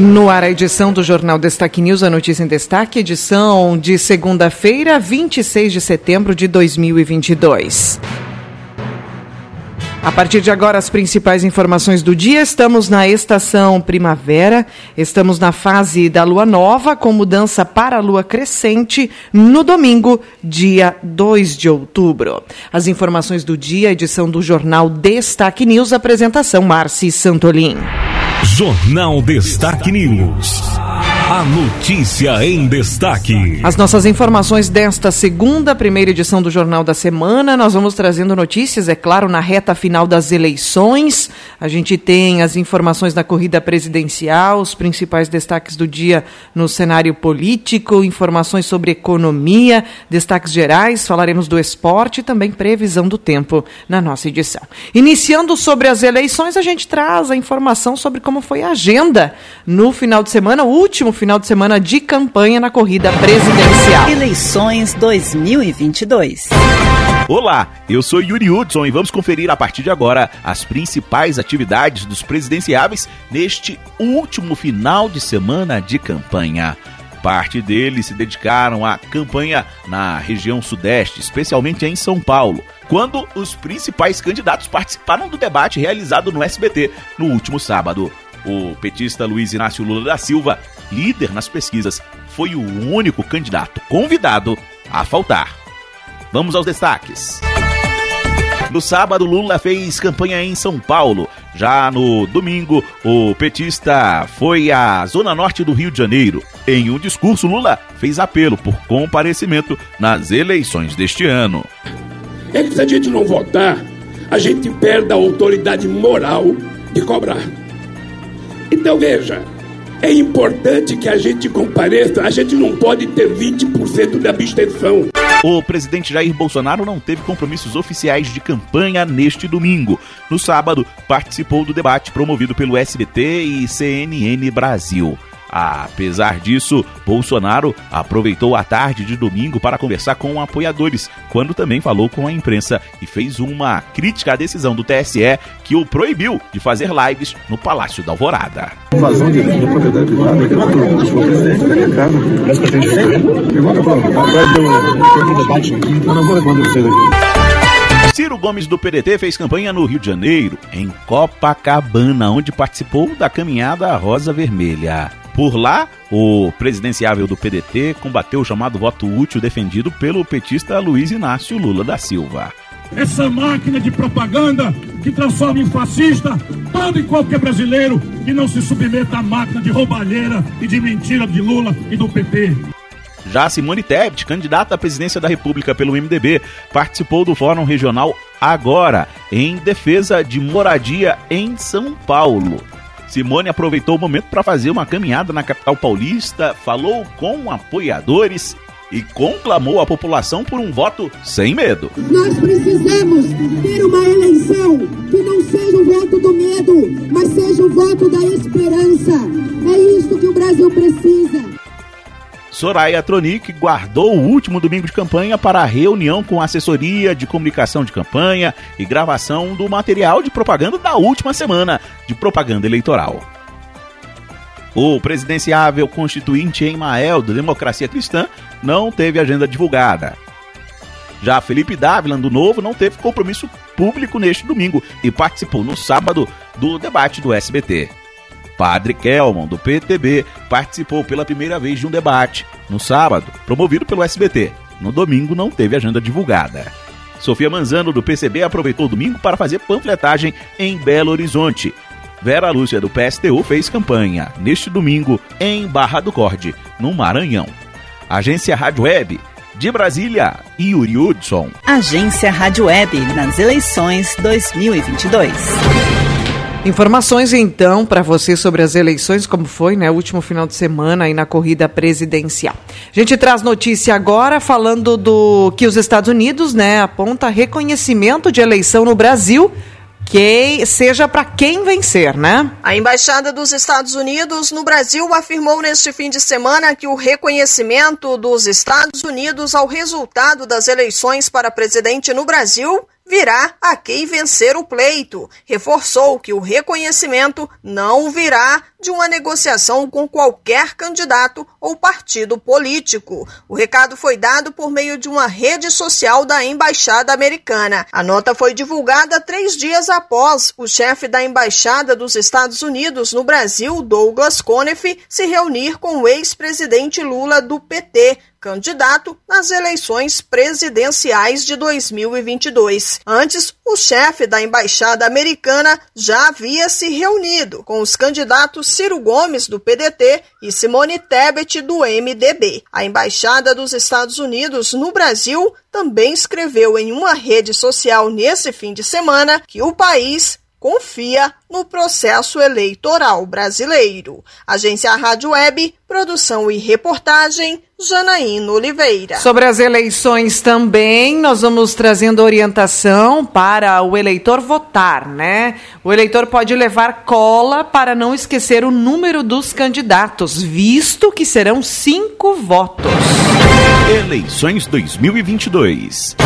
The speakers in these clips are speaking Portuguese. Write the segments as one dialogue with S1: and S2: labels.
S1: No ar, a edição do Jornal Destaque News, a notícia em destaque, edição de segunda-feira, 26 de setembro de 2022. A partir de agora, as principais informações do dia. Estamos na estação primavera, estamos na fase da lua nova, com mudança para a lua crescente no domingo, dia 2 de outubro. As informações do dia, edição do jornal Destaque News, apresentação Marci Santolin.
S2: Jornal Destaque News. A notícia em destaque.
S1: As nossas informações desta segunda, primeira edição do Jornal da Semana. Nós vamos trazendo notícias, é claro, na reta final das eleições. A gente tem as informações da corrida presidencial, os principais destaques do dia no cenário político, informações sobre economia, destaques gerais, falaremos do esporte e também previsão do tempo na nossa edição. Iniciando sobre as eleições, a gente traz a informação sobre como foi a agenda no final de semana, o último final de semana de campanha na corrida presidencial.
S3: Eleições 2022.
S4: Olá, eu sou Yuri Hudson e vamos conferir a partir de agora as principais atividades dos presidenciáveis neste último final de semana de campanha. Parte deles se dedicaram à campanha na região sudeste, especialmente em São Paulo, quando os principais candidatos participaram do debate realizado no SBT no último sábado. O petista Luiz Inácio Lula da Silva, líder nas pesquisas, foi o único candidato convidado a faltar. Vamos aos destaques. No sábado, Lula fez campanha em São Paulo. Já no domingo, o petista foi à zona norte do Rio de Janeiro. Em um discurso, Lula fez apelo por comparecimento nas eleições deste ano.
S5: É que se a gente não votar, a gente perde a autoridade moral de cobrar. Então veja, é importante que a gente compareça, a gente não pode ter 20% de abstenção.
S4: O presidente Jair Bolsonaro não teve compromissos oficiais de campanha neste domingo. No sábado, participou do debate promovido pelo SBT e CNN Brasil. Apesar disso, Bolsonaro aproveitou a tarde de domingo para conversar com apoiadores, quando também falou com a imprensa e fez uma crítica à decisão do TSE que o proibiu de fazer lives no Palácio da Alvorada. Ciro Gomes do PDT fez campanha no Rio de Janeiro, em Copacabana, onde participou da caminhada Rosa Vermelha. Por lá, o presidenciável do PDT combateu o chamado voto útil defendido pelo petista Luiz Inácio Lula da Silva.
S6: Essa máquina de propaganda que transforma em fascista todo e qualquer brasileiro que não se submeta à máquina de roubalheira e de mentira de Lula e do PP.
S4: Já Simone Tebet, candidata à presidência da República pelo MDB, participou do Fórum Regional Agora, em defesa de moradia em São Paulo. Simone aproveitou o momento para fazer uma caminhada na capital paulista, falou com apoiadores e conclamou a população por um voto sem medo.
S7: Nós precisamos ter uma eleição que não seja o voto do medo, mas seja o voto da esperança. É isso que o Brasil precisa.
S4: Soraya Tronic guardou o último domingo de campanha para a reunião com a assessoria de comunicação de campanha e gravação do material de propaganda da última semana de propaganda eleitoral. O presidenciável constituinte Emael, da Democracia Cristã, não teve agenda divulgada. Já Felipe Dávila, do Novo, não teve compromisso público neste domingo e participou no sábado do debate do SBT. Padre Kelman, do PTB, participou pela primeira vez de um debate, no sábado, promovido pelo SBT. No domingo não teve agenda divulgada. Sofia Manzano, do PCB, aproveitou o domingo para fazer panfletagem em Belo Horizonte. Vera Lúcia, do PSTU, fez campanha neste domingo em Barra do Corte, no Maranhão. Agência Rádio Web, de Brasília, Yuri Hudson.
S3: Agência Rádio Web nas eleições 2022.
S1: Informações então para você sobre as eleições, como foi, né, último final de semana aí na corrida presidencial. A gente traz notícia agora falando do que os Estados Unidos, né, aponta reconhecimento de eleição no Brasil que seja para quem vencer, né?
S8: A Embaixada dos Estados Unidos no Brasil afirmou neste fim de semana que o reconhecimento dos Estados Unidos ao resultado das eleições para presidente no Brasil virá a quem vencer o pleito. Reforçou que o reconhecimento não virá de uma negociação com qualquer candidato ou partido político. O recado foi dado por meio de uma rede social da Embaixada Americana. A nota foi divulgada três dias após o chefe da Embaixada dos Estados Unidos no Brasil, Douglas Conniff, se reunir com o ex-presidente Lula do PT candidato nas eleições presidenciais de 2022. Antes, o chefe da embaixada americana já havia se reunido com os candidatos Ciro Gomes, do PDT, e Simone Tebet, do MDB. A embaixada dos Estados Unidos no Brasil também escreveu em uma rede social nesse fim de semana que o país confia no processo eleitoral brasileiro. Agência Rádio Web, produção e reportagem, Janaína Oliveira.
S1: Sobre as eleições também, nós vamos trazendo orientação para o eleitor votar, né? O eleitor pode levar cola para não esquecer o número dos candidatos, visto que serão cinco votos.
S4: Eleições 2022.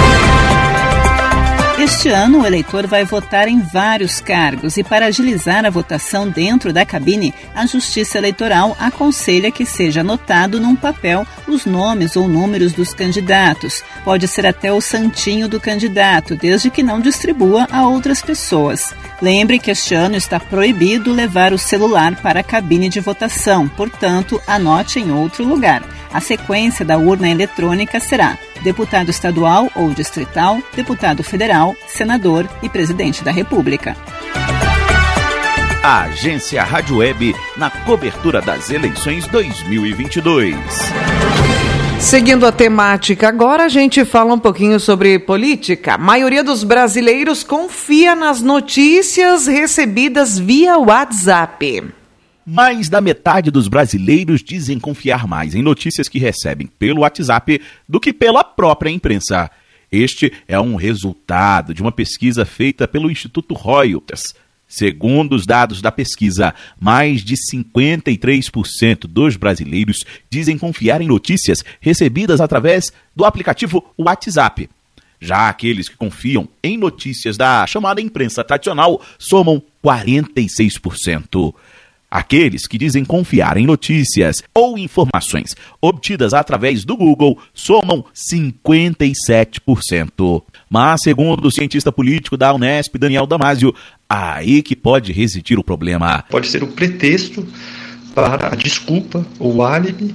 S3: Este ano, o eleitor vai votar em vários cargos e, para agilizar a votação dentro da cabine, a Justiça Eleitoral aconselha que seja anotado num papel os nomes ou números dos candidatos. Pode ser até o santinho do candidato, desde que não distribua a outras pessoas. Lembre que este ano está proibido levar o celular para a cabine de votação, portanto, anote em outro lugar. A sequência da urna eletrônica será deputado estadual ou distrital, deputado federal, senador e presidente da República.
S4: A Agência Rádio Web na cobertura das eleições 2022.
S1: Seguindo a temática, agora a gente fala um pouquinho sobre política. A maioria dos brasileiros confia nas notícias recebidas via WhatsApp.
S4: Mais da metade dos brasileiros dizem confiar mais em notícias que recebem pelo WhatsApp do que pela própria imprensa. Este é um resultado de uma pesquisa feita pelo Instituto Reuters. Segundo os dados da pesquisa, mais de 53% dos brasileiros dizem confiar em notícias recebidas através do aplicativo WhatsApp. Já aqueles que confiam em notícias da chamada imprensa tradicional somam 46%. Aqueles que dizem confiar em notícias ou informações obtidas através do Google somam 57%. Mas, segundo o cientista político da Unesp, Daniel Damasio, aí que pode residir o problema.
S9: Pode ser o pretexto para a desculpa ou álibi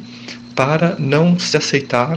S9: para não se aceitar,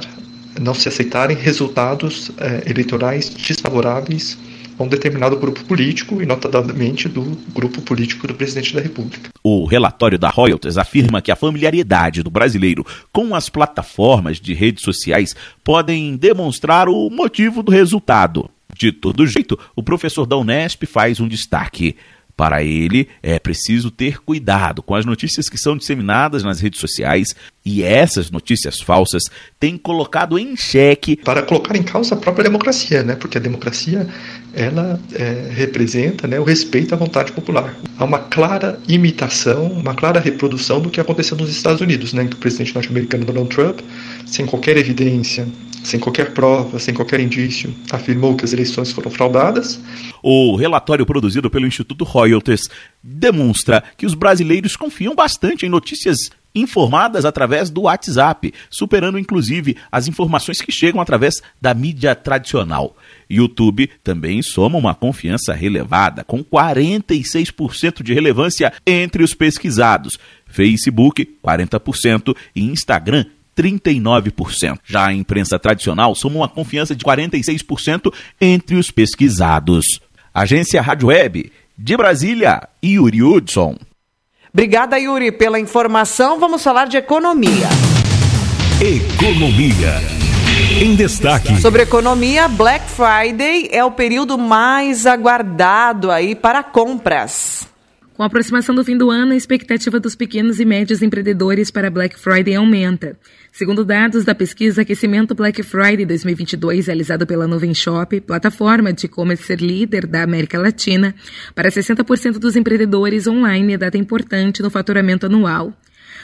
S9: não se aceitarem resultados eh, eleitorais desfavoráveis a um determinado grupo político, e notadamente do grupo político do presidente da República.
S4: O relatório da Reuters afirma que a familiaridade do brasileiro com as plataformas de redes sociais podem demonstrar o motivo do resultado. De todo jeito, o professor da Unesp faz um destaque. Para ele, é preciso ter cuidado com as notícias que são disseminadas nas redes sociais e essas notícias falsas têm colocado em xeque.
S9: Para colocar em causa a própria democracia, né? porque a democracia ela é, representa né, o respeito à vontade popular. Há uma clara imitação, uma clara reprodução do que aconteceu nos Estados Unidos, né, que o presidente norte-americano Donald Trump, sem qualquer evidência, sem qualquer prova, sem qualquer indício, afirmou que as eleições foram fraudadas.
S4: O relatório produzido pelo Instituto Reuters demonstra que os brasileiros confiam bastante em notícias informadas através do WhatsApp, superando inclusive as informações que chegam através da mídia tradicional. YouTube também soma uma confiança relevada, com 46% de relevância entre os pesquisados. Facebook, 40% e Instagram, 39%. Já a imprensa tradicional soma uma confiança de 46% entre os pesquisados. Agência Rádio Web, de Brasília, Yuri Hudson.
S1: Obrigada, Yuri, pela informação. Vamos falar de economia.
S2: Economia. Em destaque.
S1: Sobre economia, Black Friday é o período mais aguardado aí para compras.
S10: Com a aproximação do fim do ano, a expectativa dos pequenos e médios empreendedores para Black Friday aumenta. Segundo dados da pesquisa Aquecimento Black Friday 2022, realizado pela Nuvem Shop, plataforma de e-commerce líder da América Latina, para 60% dos empreendedores online é data importante no faturamento anual.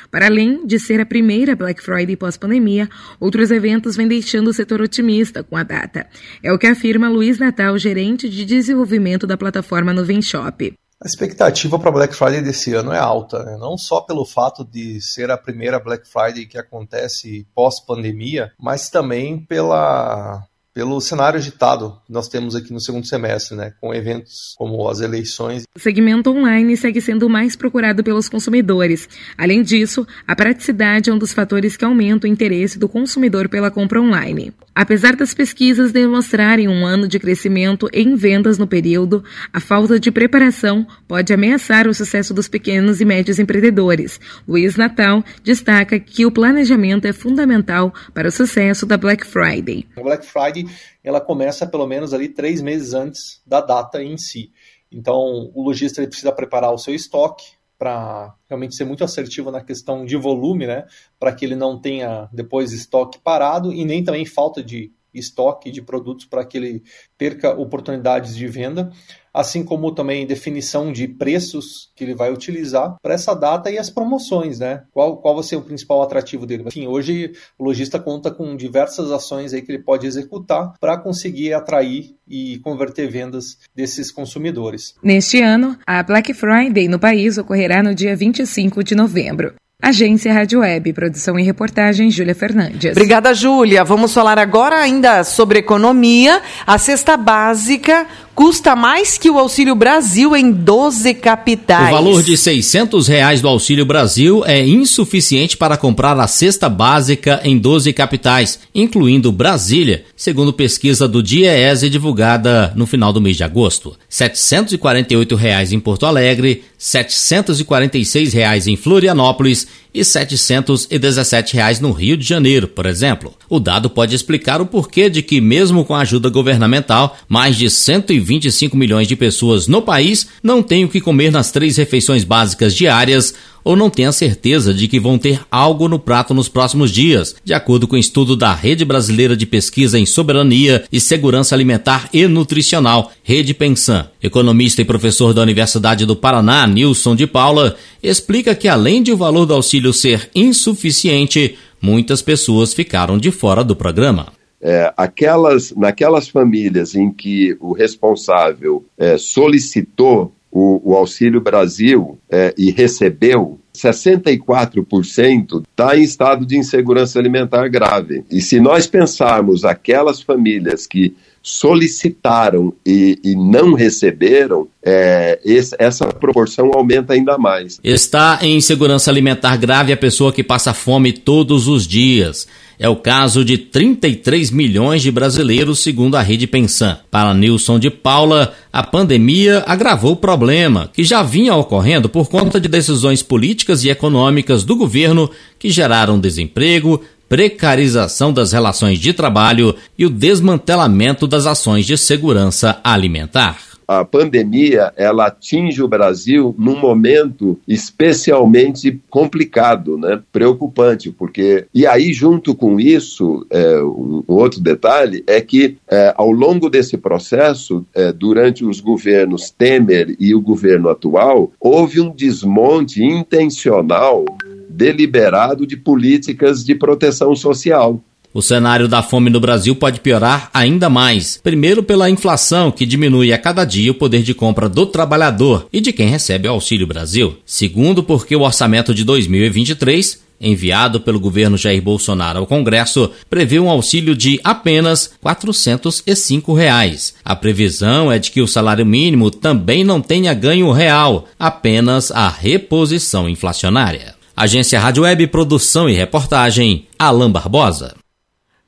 S10: Para além de ser a primeira Black Friday pós-pandemia, outros eventos vêm deixando o setor otimista com a data. É o que afirma Luiz Natal, gerente de desenvolvimento da plataforma Nuvem Shop.
S11: A expectativa para Black Friday desse ano é alta, né? não só pelo fato de ser a primeira Black Friday que acontece pós-pandemia, mas também pela pelo cenário agitado que nós temos aqui no segundo semestre, né, com eventos como as eleições.
S10: O segmento online segue sendo mais procurado pelos consumidores. Além disso, a praticidade é um dos fatores que aumenta o interesse do consumidor pela compra online. Apesar das pesquisas demonstrarem um ano de crescimento em vendas no período, a falta de preparação pode ameaçar o sucesso dos pequenos e médios empreendedores. Luiz Natal destaca que o planejamento é fundamental para o sucesso da Black Friday.
S11: Black Friday ela começa pelo menos ali três meses antes da data em si. Então, o lojista precisa preparar o seu estoque para realmente ser muito assertivo na questão de volume, né? Para que ele não tenha depois estoque parado e nem também falta de estoque de produtos para que ele perca oportunidades de venda, assim como também definição de preços que ele vai utilizar para essa data e as promoções, né? Qual, qual vai ser o principal atrativo dele? Enfim, hoje o lojista conta com diversas ações aí que ele pode executar para conseguir atrair e converter vendas desses consumidores.
S10: Neste ano, a Black Friday no país ocorrerá no dia 25 de novembro. Agência Rádio Web, produção e reportagem Júlia Fernandes.
S1: Obrigada, Júlia. Vamos falar agora ainda sobre economia. A cesta básica custa mais que o Auxílio Brasil em 12 capitais.
S12: O valor de 600 reais do Auxílio Brasil é insuficiente para comprar a cesta básica em 12 capitais, incluindo Brasília, segundo pesquisa do DIEESE divulgada no final do mês de agosto. 748 reais em Porto Alegre, 746 reais em Florianópolis e 717 reais no Rio de Janeiro, por exemplo. O dado pode explicar o porquê de que, mesmo com a ajuda governamental, mais de 125 milhões de pessoas no país não têm o que comer nas três refeições básicas diárias ou não têm a certeza de que vão ter algo no prato nos próximos dias, de acordo com um estudo da Rede Brasileira de Pesquisa em Soberania e Segurança Alimentar e Nutricional, Rede Pensan. Economista e professor da Universidade do Paraná, Nilson de Paula, explica que além de o valor do auxílio ser insuficiente, muitas pessoas ficaram de fora do programa.
S13: É, aquelas, naquelas famílias em que o responsável é, solicitou o, o Auxílio Brasil é, e recebeu, 64% está em estado de insegurança alimentar grave. E se nós pensarmos aquelas famílias que solicitaram e, e não receberam, é, esse, essa proporção aumenta ainda mais.
S12: Está em insegurança alimentar grave a pessoa que passa fome todos os dias. É o caso de 33 milhões de brasileiros, segundo a rede Pensan. Para Nilson de Paula, a pandemia agravou o problema, que já vinha ocorrendo por conta de decisões políticas e econômicas do governo que geraram desemprego, precarização das relações de trabalho e o desmantelamento das ações de segurança alimentar
S13: a pandemia ela atinge o Brasil num momento especialmente complicado, né? preocupante, porque e aí junto com isso é, um outro detalhe é que é, ao longo desse processo, é, durante os governos Temer e o governo atual, houve um desmonte intencional deliberado de políticas de proteção social.
S12: O cenário da fome no Brasil pode piorar ainda mais. Primeiro, pela inflação, que diminui a cada dia o poder de compra do trabalhador e de quem recebe o Auxílio Brasil. Segundo, porque o orçamento de 2023 enviado pelo governo Jair Bolsonaro ao Congresso, prevê um auxílio de apenas 405 reais. A previsão é de que o salário mínimo também não tenha ganho real, apenas a reposição inflacionária. Agência Rádio Web, produção e reportagem, Alain Barbosa.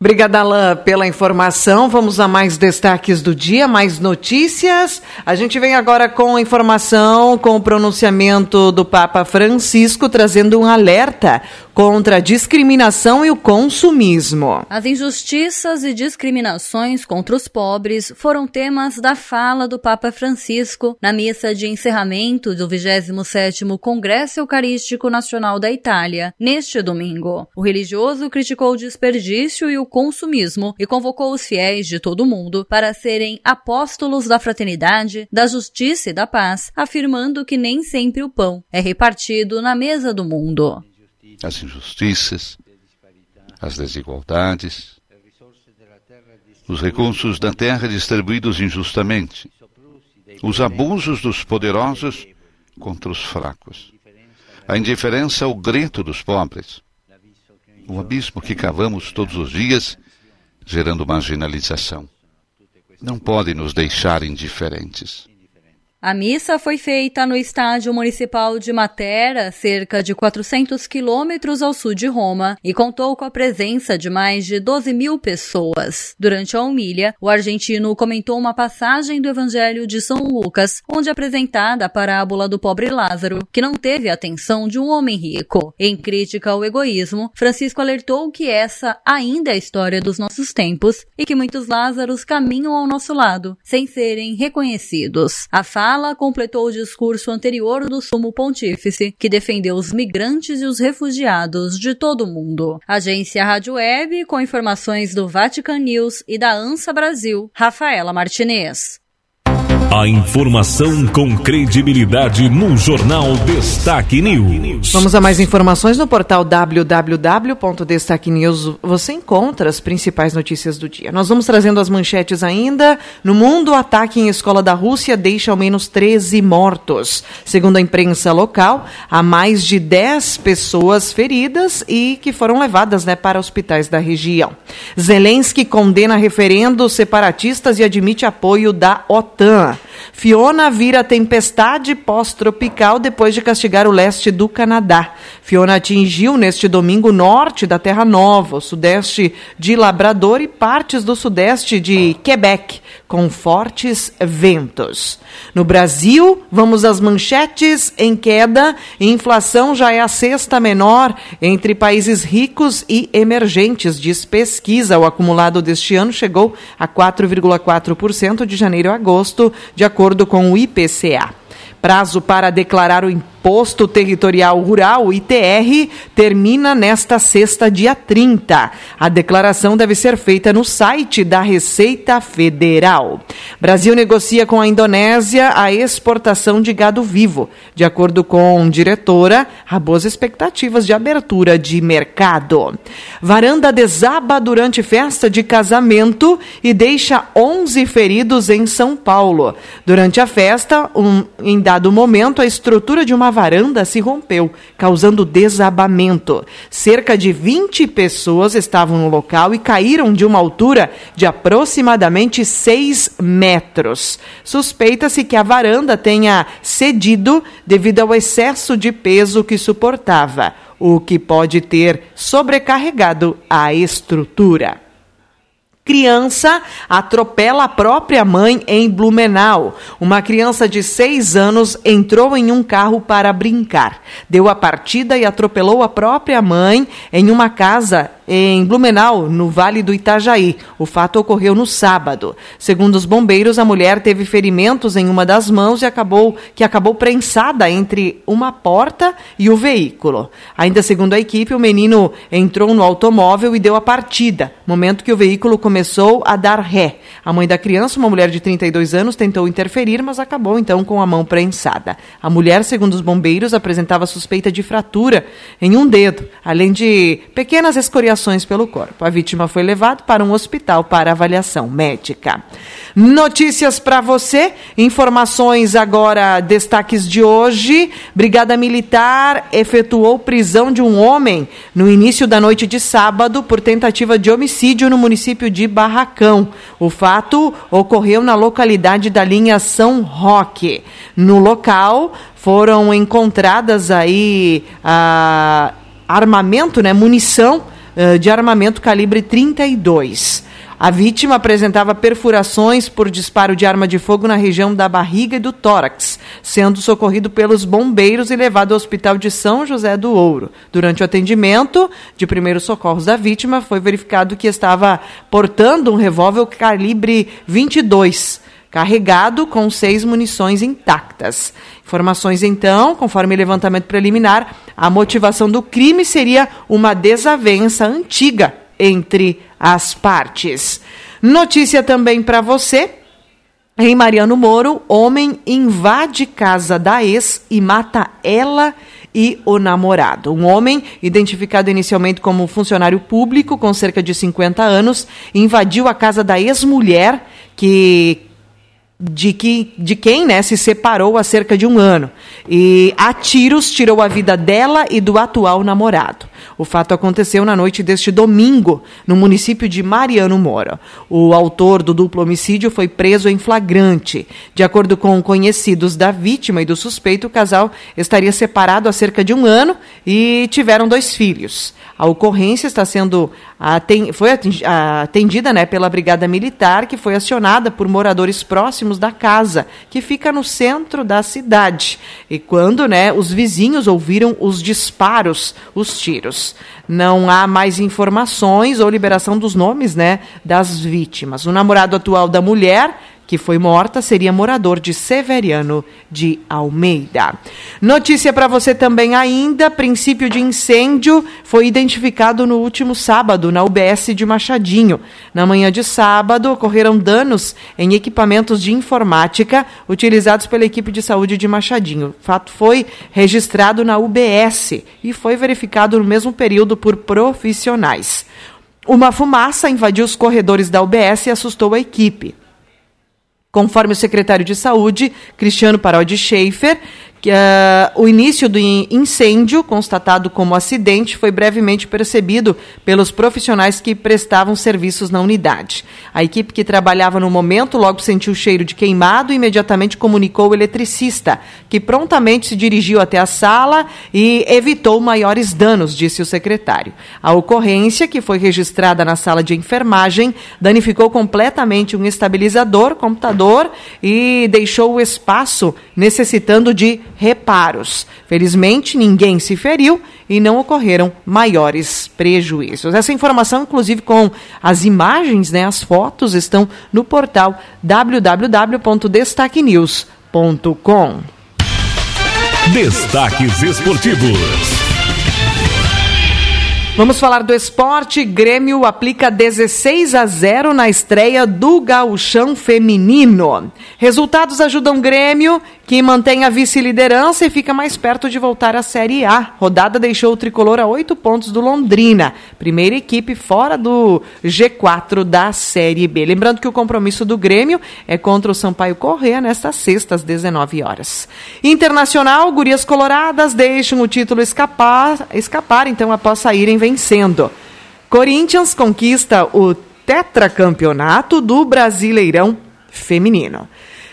S1: Obrigada, Alain, pela informação. Vamos a mais destaques do dia, mais notícias. A gente vem agora com informação com o pronunciamento do Papa Francisco, trazendo um alerta contra a discriminação e o consumismo.
S14: As injustiças e discriminações contra os pobres foram temas da fala do Papa Francisco na missa de encerramento do 27º Congresso Eucarístico Nacional da Itália, neste domingo. O religioso criticou o desperdício e o consumismo e convocou os fiéis de todo o mundo para serem apóstolos da fraternidade, da justiça e da paz, afirmando que nem sempre o pão é repartido na mesa do mundo.
S15: As injustiças, as desigualdades, os recursos da terra distribuídos injustamente, os abusos dos poderosos contra os fracos, a indiferença ao grito dos pobres, um abismo que cavamos todos os dias, gerando marginalização. Não pode nos deixar indiferentes.
S14: A missa foi feita no estádio municipal de Matera, cerca de 400 quilômetros ao sul de Roma, e contou com a presença de mais de 12 mil pessoas. Durante a humilha, o argentino comentou uma passagem do Evangelho de São Lucas, onde é apresentada a parábola do pobre Lázaro, que não teve a atenção de um homem rico. Em crítica ao egoísmo, Francisco alertou que essa ainda é a história dos nossos tempos e que muitos Lázaros caminham ao nosso lado, sem serem reconhecidos. A fala completou o discurso anterior do Sumo Pontífice, que defendeu os migrantes e os refugiados de todo o mundo. Agência Rádio Web, com informações do Vatican News e da ANSA Brasil, Rafaela Martinez.
S2: A informação com credibilidade no Jornal Destaque News.
S1: Vamos a mais informações no portal www.destaque News. Você encontra as principais notícias do dia. Nós vamos trazendo as manchetes ainda. No mundo, ataque em escola da Rússia deixa ao menos 13 mortos. Segundo a imprensa local, há mais de 10 pessoas feridas e que foram levadas né, para hospitais da região. Zelensky condena referendos separatistas e admite apoio da OTAN. Iowa Fiona vira tempestade pós-tropical depois de castigar o leste do Canadá. Fiona atingiu neste domingo o norte da Terra Nova, o sudeste de Labrador e partes do sudeste de Quebec, com fortes ventos. No Brasil, vamos às manchetes em queda. Inflação já é a sexta menor entre países ricos e emergentes, diz pesquisa. O acumulado deste ano chegou a 4,4% de janeiro a agosto, de acordo com o IPCA. Prazo para declarar o Imposto Territorial Rural, ITR, termina nesta sexta, dia 30. A declaração deve ser feita no site da Receita Federal. Brasil negocia com a Indonésia a exportação de gado vivo. De acordo com diretora, há boas expectativas de abertura de mercado. Varanda desaba durante festa de casamento e deixa 11 feridos em São Paulo. Durante a festa, um, em dado momento, a estrutura de uma varanda se rompeu, causando desabamento. Cerca de 20 pessoas estavam no local e caíram de uma altura de aproximadamente 6 metros. Suspeita-se que a varanda tenha cedido devido ao excesso de peso que suportava, o que pode ter sobrecarregado a estrutura. Criança atropela a própria mãe em Blumenau. Uma criança de seis anos entrou em um carro para brincar. Deu a partida e atropelou a própria mãe em uma casa em Blumenau, no Vale do Itajaí. O fato ocorreu no sábado. Segundo os bombeiros, a mulher teve ferimentos em uma das mãos e acabou que acabou prensada entre uma porta e o veículo. Ainda segundo a equipe, o menino entrou no automóvel e deu a partida, momento que o veículo começou a dar ré. A mãe da criança, uma mulher de 32 anos, tentou interferir, mas acabou então com a mão prensada. A mulher, segundo os bombeiros, apresentava suspeita de fratura em um dedo, além de pequenas escoriações pelo corpo. A vítima foi levada para um hospital para avaliação médica. Notícias para você, informações agora, destaques de hoje. Brigada Militar efetuou prisão de um homem no início da noite de sábado por tentativa de homicídio no município de Barracão. O fato ocorreu na localidade da linha São Roque. No local foram encontradas aí ah, armamento, né, munição uh, de armamento calibre 32. A vítima apresentava perfurações por disparo de arma de fogo na região da barriga e do tórax, sendo socorrido pelos bombeiros e levado ao Hospital de São José do Ouro. Durante o atendimento de primeiros socorros da vítima, foi verificado que estava portando um revólver calibre 22 carregado com seis munições intactas. Informações então, conforme levantamento preliminar, a motivação do crime seria uma desavença antiga entre as partes. Notícia também para você. Em Mariano Moro, homem invade casa da ex e mata ela e o namorado. Um homem, identificado inicialmente como funcionário público com cerca de 50 anos, invadiu a casa da ex-mulher que de, que, de quem né, se separou há cerca de um ano. E a tiros tirou a vida dela e do atual namorado. O fato aconteceu na noite deste domingo, no município de Mariano Mora. O autor do duplo homicídio foi preso em flagrante. De acordo com conhecidos da vítima e do suspeito, o casal estaria separado há cerca de um ano e tiveram dois filhos. A ocorrência está sendo foi atendida né, pela Brigada Militar, que foi acionada por moradores próximos da casa, que fica no centro da cidade. E quando né, os vizinhos ouviram os disparos, os tiros. Não há mais informações ou liberação dos nomes né, das vítimas. O namorado atual da mulher que foi morta, seria morador de Severiano de Almeida. Notícia para você também ainda: princípio de incêndio foi identificado no último sábado na UBS de Machadinho. Na manhã de sábado, ocorreram danos em equipamentos de informática utilizados pela equipe de saúde de Machadinho. O fato foi registrado na UBS e foi verificado no mesmo período por profissionais. Uma fumaça invadiu os corredores da UBS e assustou a equipe. Conforme o secretário de Saúde, Cristiano Parodi Schaefer, que, uh, o início do incêndio, constatado como acidente, foi brevemente percebido pelos profissionais que prestavam serviços na unidade. A equipe que trabalhava no momento logo sentiu o cheiro de queimado e imediatamente comunicou o eletricista, que prontamente se dirigiu até a sala e evitou maiores danos, disse o secretário. A ocorrência, que foi registrada na sala de enfermagem, danificou completamente um estabilizador, computador e deixou o espaço necessitando de reparos. Felizmente, ninguém se feriu e não ocorreram maiores prejuízos. Essa informação, inclusive com as imagens, né, as fotos, estão no portal www.destaquenews.com.
S2: Destaques esportivos.
S1: Vamos falar do esporte. Grêmio aplica 16 a 0 na estreia do gauchão feminino. Resultados ajudam Grêmio, que mantém a vice-liderança e fica mais perto de voltar à Série A. Rodada deixou o tricolor a oito pontos do Londrina, primeira equipe fora do G4 da Série B. Lembrando que o compromisso do Grêmio é contra o Sampaio Corrêa nesta sexta às 19 horas. Internacional, Gurias Coloradas deixam o título escapar, escapar então após saírem vencendo. Corinthians conquista o tetracampeonato do Brasileirão Feminino.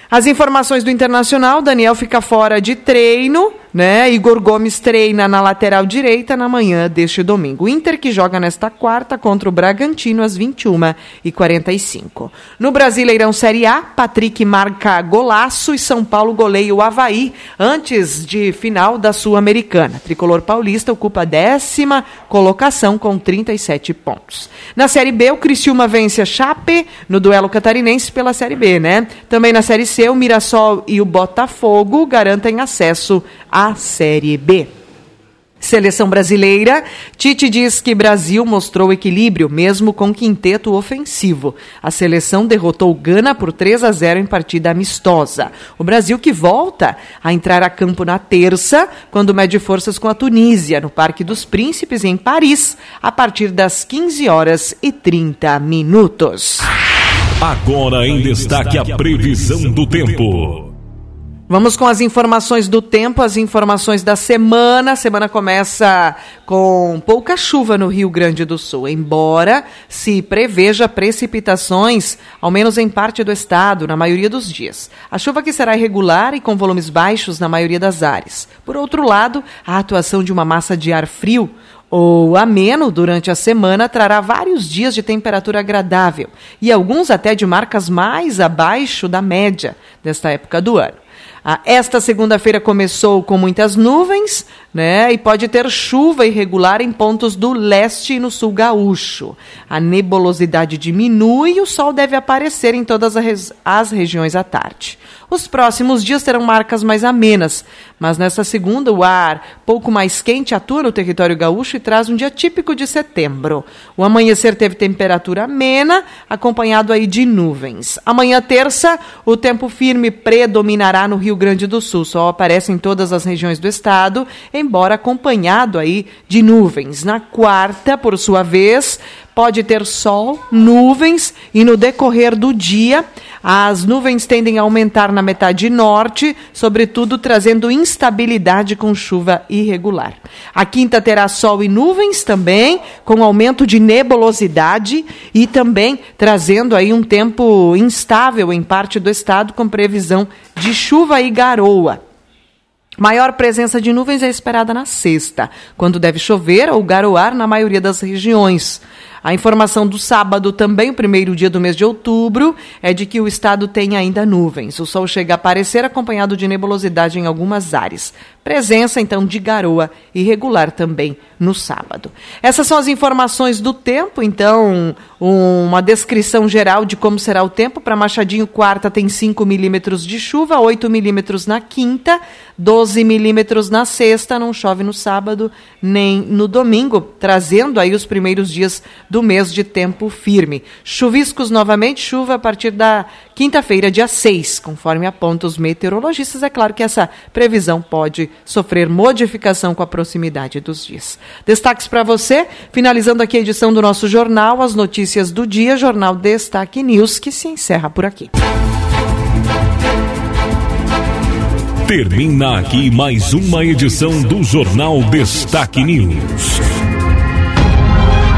S1: As informações do Internacional, Daniel fica fora de treino né? Igor Gomes treina na lateral direita na manhã deste domingo. Inter que joga nesta quarta contra o Bragantino às 21h45. No Brasileirão Série A, Patrick marca golaço e São Paulo goleia o Havaí antes de final da Sul-Americana. Tricolor paulista ocupa a décima colocação com 37 pontos. Na Série B, o Criciúma vence a Chape no duelo catarinense pela Série B, né? Também na Série C, o Mirassol e o Botafogo garantem acesso à Série B. Seleção brasileira, Tite diz que Brasil mostrou equilíbrio, mesmo com quinteto ofensivo. A seleção derrotou Gana por 3 a 0 em partida amistosa. O Brasil que volta a entrar a campo na terça, quando mede forças com a Tunísia, no Parque dos Príncipes, em Paris, a partir das 15 horas e 30 minutos.
S2: Agora em destaque a previsão do tempo.
S1: Vamos com as informações do tempo, as informações da semana. A semana começa com pouca chuva no Rio Grande do Sul, embora se preveja precipitações, ao menos em parte do estado, na maioria dos dias. A chuva que será irregular e com volumes baixos na maioria das áreas. Por outro lado, a atuação de uma massa de ar frio O ameno durante a semana trará vários dias de temperatura agradável e alguns até de marcas mais abaixo da média desta época do ano. Ah, esta segunda-feira começou com muitas nuvens, né? E pode ter chuva irregular em pontos do leste e no sul gaúcho. A nebulosidade diminui e o sol deve aparecer em todas as regiões à tarde. Os próximos dias terão marcas mais amenas, mas nesta segunda o ar pouco mais quente atua no território gaúcho e traz um dia típico de setembro. O amanhecer teve temperatura amena, acompanhado aí de nuvens. Amanhã terça, o tempo firme predominará no Rio Grande do Sul. Sol aparece em todas as regiões do estado, embora acompanhado aí de nuvens. Na quarta, por sua vez, pode ter sol, nuvens e no decorrer do dia as nuvens tendem a aumentar na metade norte, sobretudo trazendo instabilidade com chuva irregular. A quinta terá sol e nuvens também, com aumento de nebulosidade e também trazendo aí um tempo instável em parte do estado com previsão de chuva e garoa. Maior presença de nuvens é esperada na sexta, quando deve chover ou garoar na maioria das regiões. A informação do sábado, também o primeiro dia do mês de outubro, é de que o estado tem ainda nuvens. O sol chega a aparecer acompanhado de nebulosidade em algumas áreas. Presença, então, de garoa irregular também no sábado. Essas são as informações do tempo, então, uma descrição geral de como será o tempo. Para Machadinho, quarta tem 5 milímetros de chuva, 8 milímetros na quinta, 12 milímetros na sexta, não chove no sábado nem no domingo, trazendo aí os primeiros dias do mês de tempo firme. Chuviscos novamente, chuva a partir da quinta-feira, dia 6, conforme apontam os meteorologistas. É claro que essa previsão pode sofrer modificação com a proximidade dos dias. Destaques para você, finalizando aqui a edição do nosso jornal, as notícias do dia, Jornal Destaque News, que se encerra por aqui.
S2: Termina aqui mais uma edição do Jornal Destaque News.